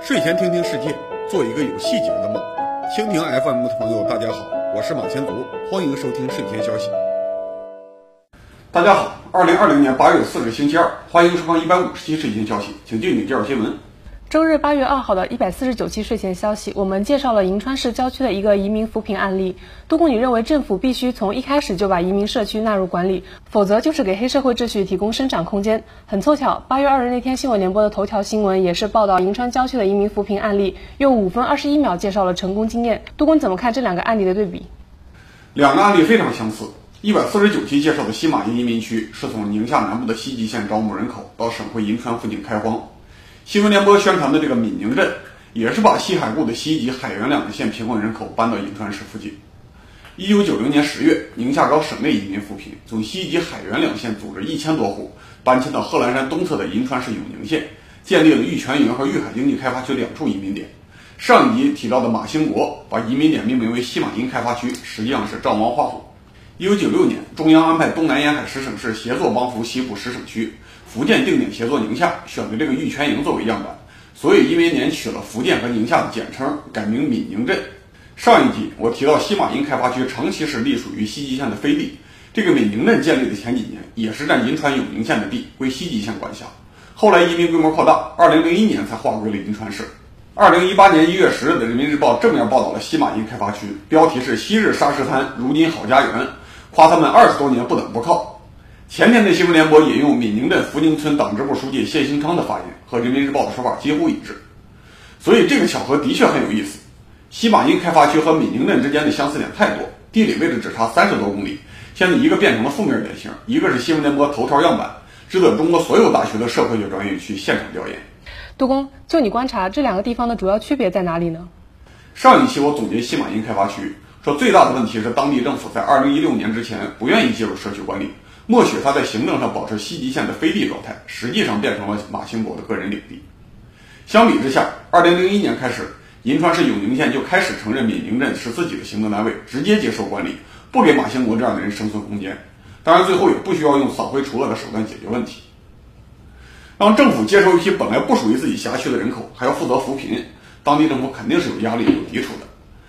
睡前听听世界，做一个有细节的梦。蜻蜓 FM 的朋友，大家好，我是马前卒，欢迎收听睡前消息。大家好，二零二零年八月四日星期二，欢迎收看一百五十期睡前消息，请进你介绍新闻。周日八月二号的一百四十九期睡前消息，我们介绍了银川市郊区的一个移民扶贫案例。杜工，你认为政府必须从一开始就把移民社区纳入管理，否则就是给黑社会秩序提供生长空间。很凑巧，八月二日那天新闻联播的头条新闻也是报道银川郊区的移民扶贫案例，用五分二十一秒介绍了成功经验。杜工，你怎么看这两个案例的对比？两个案例非常相似。一百四十九期介绍的西马营移民区是从宁夏南部的西吉县招募人口到省会银川附近开荒。新闻联播宣传的这个闽宁镇，也是把西海固的西吉、海原两个县贫困人口搬到银川市附近。一九九零年十月，宁夏搞省内移民扶贫，从西吉、海原两县组织一千多户搬迁到贺兰山东侧的银川市永宁县，建立了玉泉营和玉海经济开发区两处移民点。上一集提到的马兴国把移民点命名为西马营开发区，实际上是赵王画虎。一九九六年，中央安排东南沿海十省市协作帮扶西部十省区。福建定点协作宁夏，选择这个玉泉营作为样板，所以因为年取了福建和宁夏的简称，改名闽宁镇。上一集我提到西马营开发区长期是隶属于西吉县的飞地，这个闽宁镇建立的前几年也是占银川永宁县的地，归西吉县管辖。后来移民规模扩大，二零零一年才划归了银川市。二零一八年一月十日的《人民日报》正面报道了西马营开发区，标题是“昔日沙石滩，如今好家园”，夸他们二十多年不等不靠。前天的新闻联播引用闽宁镇福宁村党支部书记谢兴昌的发言，和人民日报的说法几乎一致，所以这个巧合的确很有意思。西马营开发区和闽宁镇之间的相似点太多，地理位置只差三十多公里。现在一个变成了负面典型，一个是新闻联播头条样板，值得中国所有大学的社会学专业去现场调研。杜工，就你观察，这两个地方的主要区别在哪里呢？上一期我总结西马营开发区，说最大的问题是当地政府在二零一六年之前不愿意介入社区管理。默许他在行政上保持西吉县的飞地状态，实际上变成了马兴国的个人领地。相比之下，二零零一年开始，银川市永宁县就开始承认闽宁镇是自己的行政单位，直接接受管理，不给马兴国这样的人生存空间。当然，最后也不需要用扫灰除恶的手段解决问题。让政府接收一批本来不属于自己辖区的人口，还要负责扶贫，当地政府肯定是有压力、有抵触的。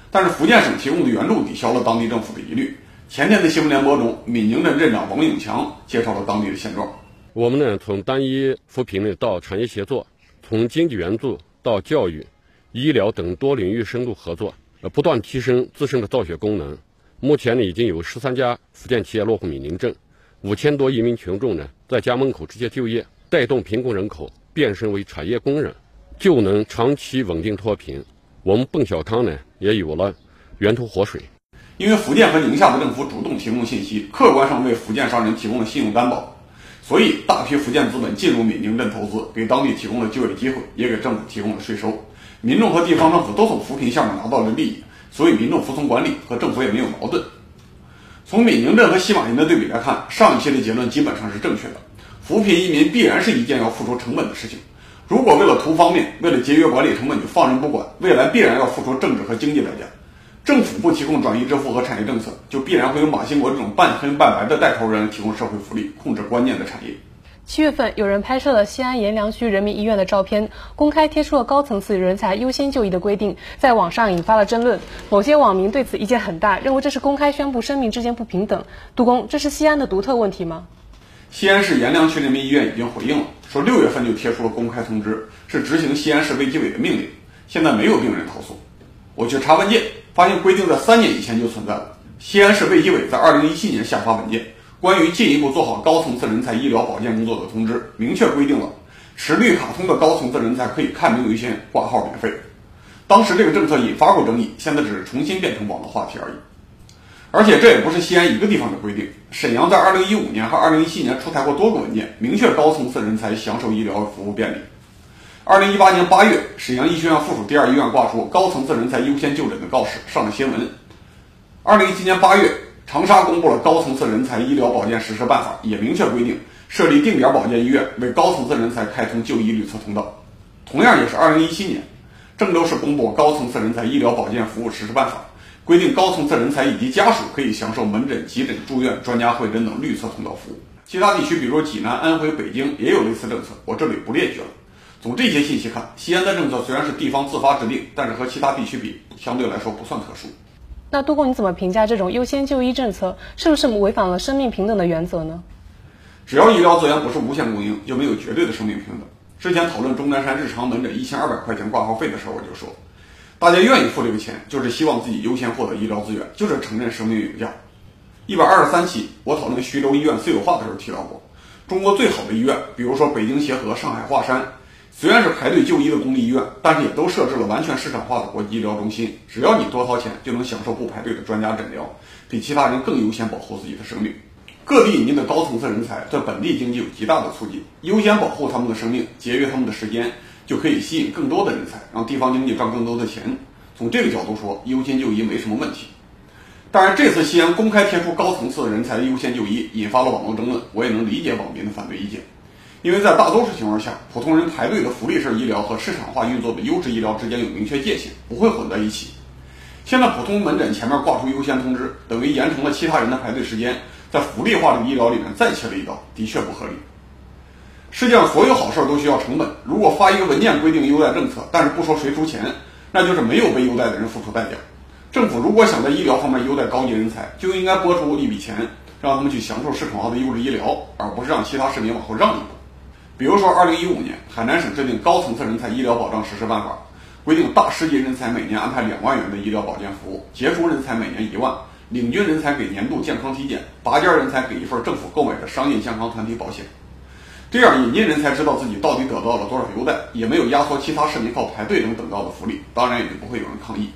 但是福建省提供的援助抵消了当地政府的疑虑。前天的新闻联播中，闽宁镇镇长王永强介绍了当地的现状。我们呢，从单一扶贫呢到产业协作，从经济援助到教育、医疗等多领域深度合作，呃，不断提升自身的造血功能。目前呢，已经有十三家福建企业落户闽宁镇，五千多移民群众呢在家门口直接就业，带动贫困人口变身为产业工人，就能长期稳定脱贫。我们奔小康呢，也有了源头活水。因为福建和宁夏的政府主动提供信息，客观上为福建商人提供了信用担保，所以大批福建资本进入闽宁镇投资，给当地提供了就业机会，也给政府提供了税收。民众和地方政府都从扶贫项目拿到了利益，所以民众服从管理，和政府也没有矛盾。从闽宁镇和西马营的对比来看，上一期的结论基本上是正确的。扶贫移民必然是一件要付出成本的事情，如果为了图方便，为了节约管理成本就放任不管，未来必然要付出政治和经济代价。政府不提供转移支付和产业政策，就必然会有马兴国这种半黑半白的带头人提供社会福利，控制关键的产业。七月份，有人拍摄了西安阎良区人民医院的照片，公开贴出了高层次人才优先就医的规定，在网上引发了争论。某些网民对此意见很大，认为这是公开宣布生命之间不平等。杜工，这是西安的独特问题吗？西安市阎良区人民医院已经回应了，说六月份就贴出了公开通知，是执行西安市卫计委的命令，现在没有病人投诉。我去查文件。发现规定在三年以前就存在了。西安市卫计委在二零一七年下发文件，关于进一步做好高层次人才医疗保健工作的通知，明确规定了持绿卡通的高层次人才可以看病优先、挂号免费。当时这个政策引发过争议，现在只是重新变成网络话题而已。而且这也不是西安一个地方的规定，沈阳在二零一五年和二零一七年出台过多个文件，明确高层次人才享受医疗服务便利。二零一八年八月，沈阳医学院附属第二医院挂出高层次人才优先就诊的告示，上了新闻。二零一七年八月，长沙公布了高层次人才医疗保健实施办法，也明确规定设立定点保健医院，为高层次人才开通就医绿色通道。同样也是二零一七年，郑州市公布高层次人才医疗保健服务实施办法，规定高层次人才以及家属可以享受门诊、急诊、住院、专家会诊等绿色通道服务。其他地区，比如济南、安徽、北京，也有类似政策，我这里不列举了。从这些信息看，西安的政策虽然是地方自发制定，但是和其他地区比，相对来说不算特殊。那杜工，你怎么评价这种优先就医政策？是不是违反了生命平等的原则呢？只要医疗资源不是无限供应，就没有绝对的生命平等。之前讨论钟南山日常门诊一千二百块钱挂号费的时候，我就说，大家愿意付这个钱，就是希望自己优先获得医疗资源，就是承认生命有价。一百二十三期，我讨论徐州医院私有化的时候提到过，中国最好的医院，比如说北京协和、上海华山。虽然是排队就医的公立医院，但是也都设置了完全市场化的国际医疗中心。只要你多掏钱，就能享受不排队的专家诊疗，比其他人更优先保护自己的生命。各地引进的高层次人才对本地经济有极大的促进，优先保护他们的生命，节约他们的时间，就可以吸引更多的人才，让地方经济赚更多的钱。从这个角度说，优先就医没什么问题。当然，这次西安公开贴出高层次人才的优先就医，引发了网络争论，我也能理解网民的反对意见。因为在大多数情况下，普通人排队的福利式医疗和市场化运作的优质医疗之间有明确界限，不会混在一起。现在普通门诊前面挂出优先通知，等于延长了其他人的排队时间，在福利化的医疗里面再切了一刀，的确不合理。世界上所有好事都需要成本，如果发一个文件规定优待政策，但是不说谁出钱，那就是没有被优待的人付出代价。政府如果想在医疗方面优待高级人才，就应该拨出一笔钱，让他们去享受市场化的优质医疗，而不是让其他市民往后让一步。比如说，二零一五年，海南省制定高层次人才医疗保障实施办法，规定大师级人才每年安排两万元的医疗保健服务，杰出人才每年一万，领军人才给年度健康体检，拔尖人才给一份政府购买的商业健康团体保险。这样，引进人才知道自己到底得到了多少优待，也没有压缩其他市民靠排队能等到的福利，当然也就不会有人抗议。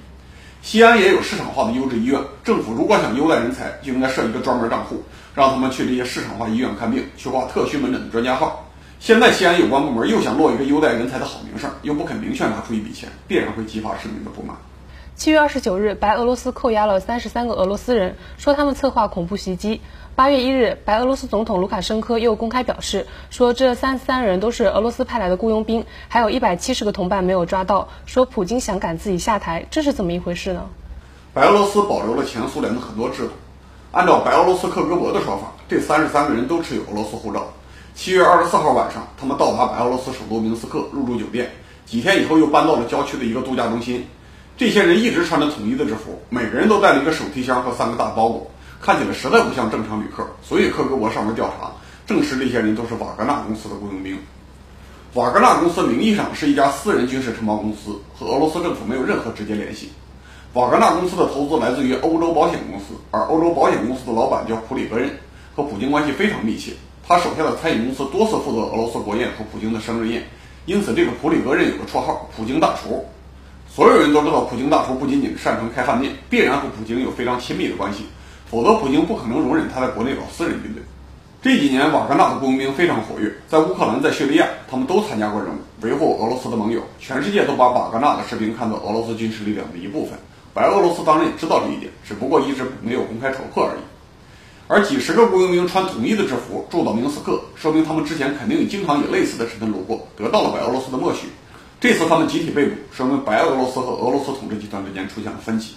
西安也有市场化的优质医院，政府如果想优待人才，就应该设一个专门账户，让他们去这些市场化医院看病，去挂特需门诊的专家号。现在西安有关部门又想落一个优待人才的好名声，又不肯明确拿出一笔钱，必然会激发市民的不满。七月二十九日，白俄罗斯扣押了三十三个俄罗斯人，说他们策划恐怖袭击。八月一日，白俄罗斯总统卢卡申科又公开表示，说这三十三人都是俄罗斯派来的雇佣兵，还有一百七十个同伴没有抓到。说普京想赶自己下台，这是怎么一回事呢？白俄罗斯保留了前苏联的很多制度，按照白俄罗斯克格勃的说法，这三十三个人都持有俄罗斯护照。七月二十四号晚上，他们到达白俄罗斯首都明斯克，入住酒店。几天以后，又搬到了郊区的一个度假中心。这些人一直穿着统一的制服，每个人都带了一个手提箱和三个大包裹，看起来实在不像正常旅客。所以克格勃上门调查，证实这些人都是瓦格纳公司的雇佣兵。瓦格纳公司名义上是一家私人军事承包公司，和俄罗斯政府没有任何直接联系。瓦格纳公司的投资来自于欧洲保险公司，而欧洲保险公司的老板叫普里格任，和普京关系非常密切。他手下的餐饮公司多次负责俄罗斯国宴和普京的生日宴，因此这个普里格任有个绰号“普京大厨”。所有人都知道，普京大厨不仅仅擅长开饭店，必然和普京有非常亲密的关系，否则普京不可能容忍他在国内搞私人军队。这几年，瓦格纳的雇佣兵非常活跃，在乌克兰、在叙利亚，他们都参加过任务，维护俄罗斯的盟友。全世界都把瓦格纳的士兵看作俄罗斯军事力量的一部分。白俄罗斯当然也知道这一点，只不过一直没有公开戳破而已。而几十个雇佣兵穿统一的制服住到明斯克，说明他们之前肯定经常以类似的身份路过，得到了白俄罗斯的默许。这次他们集体被捕，说明白俄罗斯和俄罗斯统治集团之间出现了分歧。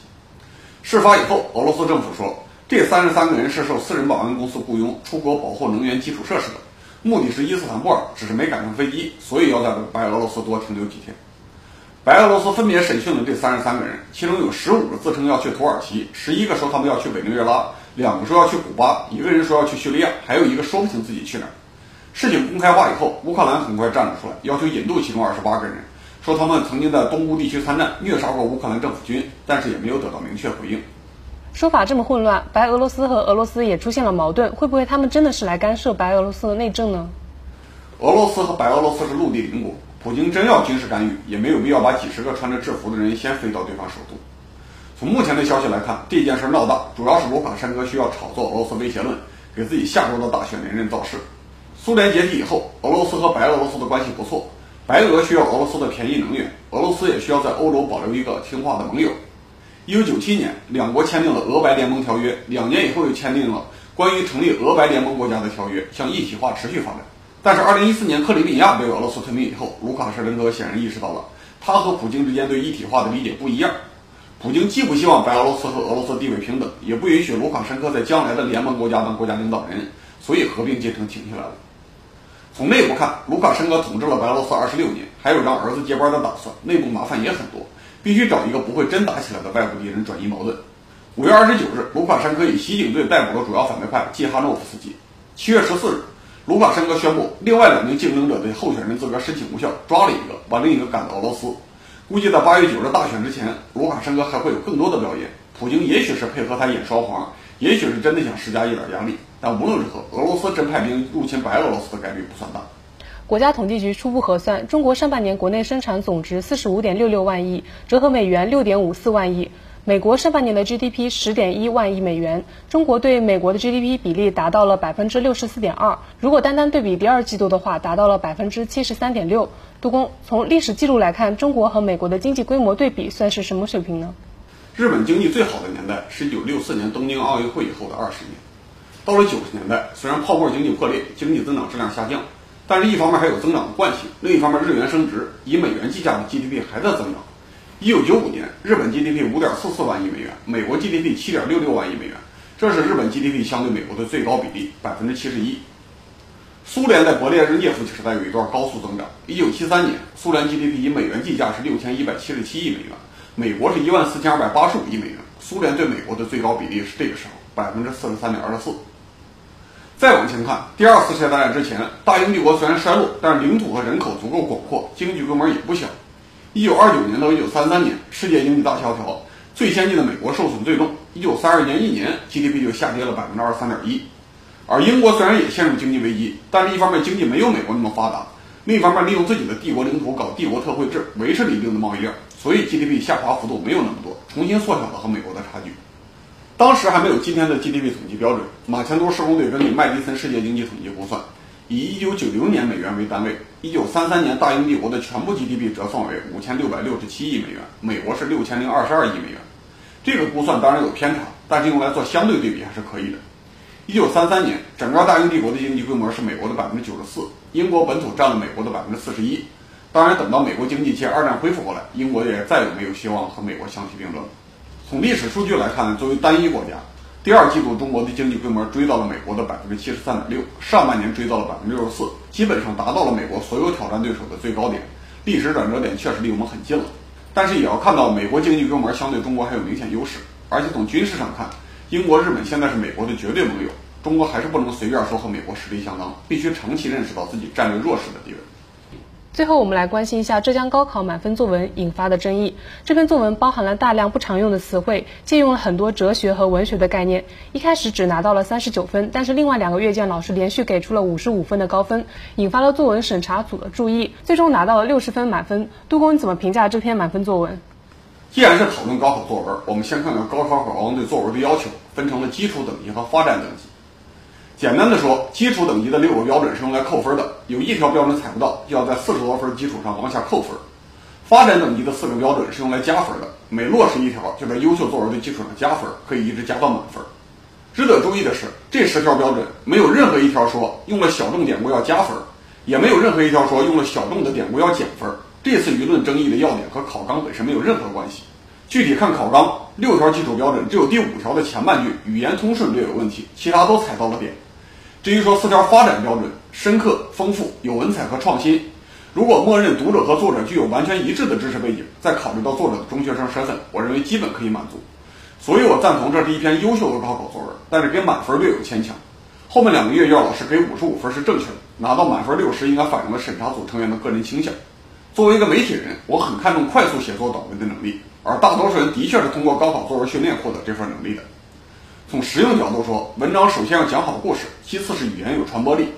事发以后，俄罗斯政府说，这三十三个人是受私人保安公司雇佣出国保护能源基础设施的，目的是伊斯坦布尔，只是没赶上飞机，所以要在白俄罗斯多停留几天。白俄罗斯分别审讯了这三十三个人，其中有十五个自称要去土耳其，十一个说他们要去委内瑞拉。两个说要去古巴，一个人说要去叙利亚，还有一个说不清自己去哪儿。事情公开化以后，乌克兰很快站了出来，要求引渡其中二十八个人，说他们曾经在东乌地区参战，虐杀过乌克兰政府军，但是也没有得到明确回应。说法这么混乱，白俄罗斯和俄罗斯也出现了矛盾，会不会他们真的是来干涉白俄罗斯的内政呢？俄罗斯和白俄罗斯是陆地邻国，普京真要军事干预，也没有必要把几十个穿着制服的人先飞到对方首都。从目前的消息来看，这件事闹大，主要是卢卡申科需要炒作俄罗斯威胁论，给自己下周的大选连任造势。苏联解体以后，俄罗斯和白俄罗斯的关系不错，白俄需要俄罗斯的便宜能源，俄罗斯也需要在欧洲保留一个听话的盟友。一九九七年，两国签订了俄白联盟条约，两年以后又签订了关于成立俄白联盟国家的条约，向一体化持续发展。但是，二零一四年克里米亚被俄罗斯吞并以后，卢卡申科显然意识到了，他和普京之间对一体化的理解不一样。普京既不希望白俄罗斯和俄罗斯地位平等，也不允许卢卡申科在将来的联盟国家当国家领导人，所以合并进程停下来了。从内部看，卢卡申科统治了白俄罗斯二十六年，还有让儿子接班的打算，内部麻烦也很多，必须找一个不会真打起来的外部敌人转移矛盾。五月二十九日，卢卡申科以袭警罪逮捕了主要反对派季哈诺夫斯基。七月十四日，卢卡申科宣布另外两名竞争者的候选人资格申请无效，抓了一个，把另一个赶到俄罗斯。估计在八月九日大选之前，卢卡申科还会有更多的表演。普京也许是配合他演双簧，也许是真的想施加一点压力。但无论如何，俄罗斯真派兵入侵白俄罗斯的概率不算大。国家统计局初步核算，中国上半年国内生产总值四十五点六六万亿，折合美元六点五四万亿。美国上半年的 GDP 十点一万亿美元，中国对美国的 GDP 比例达到了百分之六十四点二。如果单单对比第二季度的话，达到了百分之七十三点六。杜工，从历史记录来看，中国和美国的经济规模对比算是什么水平呢？日本经济最好的年代是一九六四年东京奥运会以后的二十年。到了九十年代，虽然泡沫经济破裂，经济增长质量下降，但是一方面还有增长的惯性，另一方面日元升值，以美元计价的 GDP 还在增长。一九九五年，日本 GDP 五点四四万亿美元，美国 GDP 七点六六万亿美元，这是日本 GDP 相对美国的最高比例，百分之七十一。苏联在勃列日涅夫时代有一段高速增长。一九七三年，苏联 GDP 以美元计价是六千一百七十七亿美元，美国是一万四千二百八十五亿美元。苏联对美国的最高比例是这个时候百分之四十三点二四。再往前看，第二次世界大战之前，大英帝国虽然衰落，但是领土和人口足够广阔，经济规模也不小。一九二九年到一九三三年，世界经济大萧条，最先进的美国受损最重。一九三二年一年，GDP 就下跌了百分之二十三点一。而英国虽然也陷入经济危机，但是一方面经济没有美国那么发达，另一方面利用自己的帝国领土搞帝国特惠制，维持了一定的贸易量，所以 GDP 下滑幅度没有那么多，重新缩小了和美国的差距。当时还没有今天的 GDP 统计标准，马前都施工队根据麦迪森世界经济统计估算，以1990年美元为单位，1933年大英帝国的全部 GDP 折算为5667亿美元，美国是6022亿美元。这个估算当然有偏差，但是用来做相对对比还是可以的。一九三三年，整个大英帝国的经济规模是美国的百分之九十四，英国本土占了美国的百分之四十一。当然，等到美国经济借二战恢复过来，英国也再也没有希望和美国相提并论了。从历史数据来看，作为单一国家，第二季度中国的经济规模追到了美国的百分之七十三点六，上半年追到了百分之六十四，基本上达到了美国所有挑战对手的最高点。历史转折点确实离我们很近了，但是也要看到美国经济规模相对中国还有明显优势，而且从军事上看。英国、日本现在是美国的绝对盟友，中国还是不能随便说和美国实力相当，必须长期认识到自己战略弱势的地位。最后，我们来关心一下浙江高考满分作文引发的争议。这篇作文包含了大量不常用的词汇，借用了很多哲学和文学的概念。一开始只拿到了三十九分，但是另外两个阅卷老师连续给出了五十五分的高分，引发了作文审查组的注意，最终拿到了六十分满分。杜工，你怎么评价这篇满分作文？既然是讨论高考作文，我们先看看高考考纲对作文的要求，分成了基础等级和发展等级。简单的说，基础等级的六个标准是用来扣分的，有一条标准踩不到，就要在四十多分基础上往下扣分。发展等级的四个标准是用来加分的，每落实一条，就在优秀作文的基础上加分，可以一直加到满分。值得注意的是，这十条标准没有任何一条说用了小众典故要加分，也没有任何一条说用了小众的典故要减分。这次舆论争议的要点和考纲本身没有任何关系。具体看考纲，六条基础标准只有第五条的前半句语言通顺略有问题，其他都踩到了点。至于说四条发展标准，深刻、丰富、有文采和创新，如果默认读者和作者具有完全一致的知识背景，再考虑到作者的中学生身份，我认为基本可以满足。所以我赞同这是一篇优秀的高考作文，但是给满分略有牵强。后面两个阅卷老师给五十五分是正确的，拿到满分六十应该反映了审查组成员的个人倾向。作为一个媒体人，我很看重快速写作导文的能力，而大多数人的确是通过高考作文训练获得这份能力的。从实用角度说，文章首先要讲好故事，其次是语言有传播力。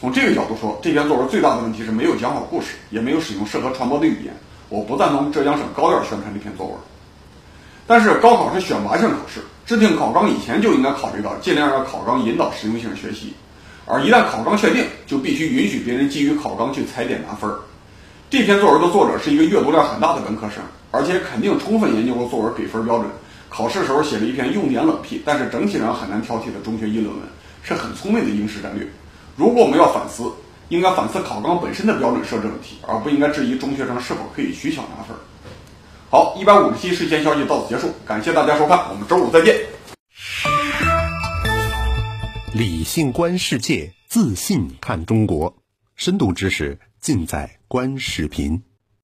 从这个角度说，这篇作文最大的问题是没有讲好故事，也没有使用适合传播的语言。我不赞同浙江省高院宣传这篇作文。但是高考是选拔性考试，制定考纲以前就应该考虑到尽量让考纲引导实用性学习，而一旦考纲确定，就必须允许别人基于考纲去踩点拿分。这篇作文的作者是一个阅读量很大的本科生，而且肯定充分研究过作文给分标准。考试时候写了一篇用典冷僻，但是整体上很难挑剔的中学议论文，是很聪明的应试战略。如果我们要反思，应该反思考纲本身的标准设置问题，而不应该质疑中学生是否可以取巧拿分。好，一百五十期睡前消息到此结束，感谢大家收看，我们周五再见。理性观世界，自信看中国，深度知识尽在观视频。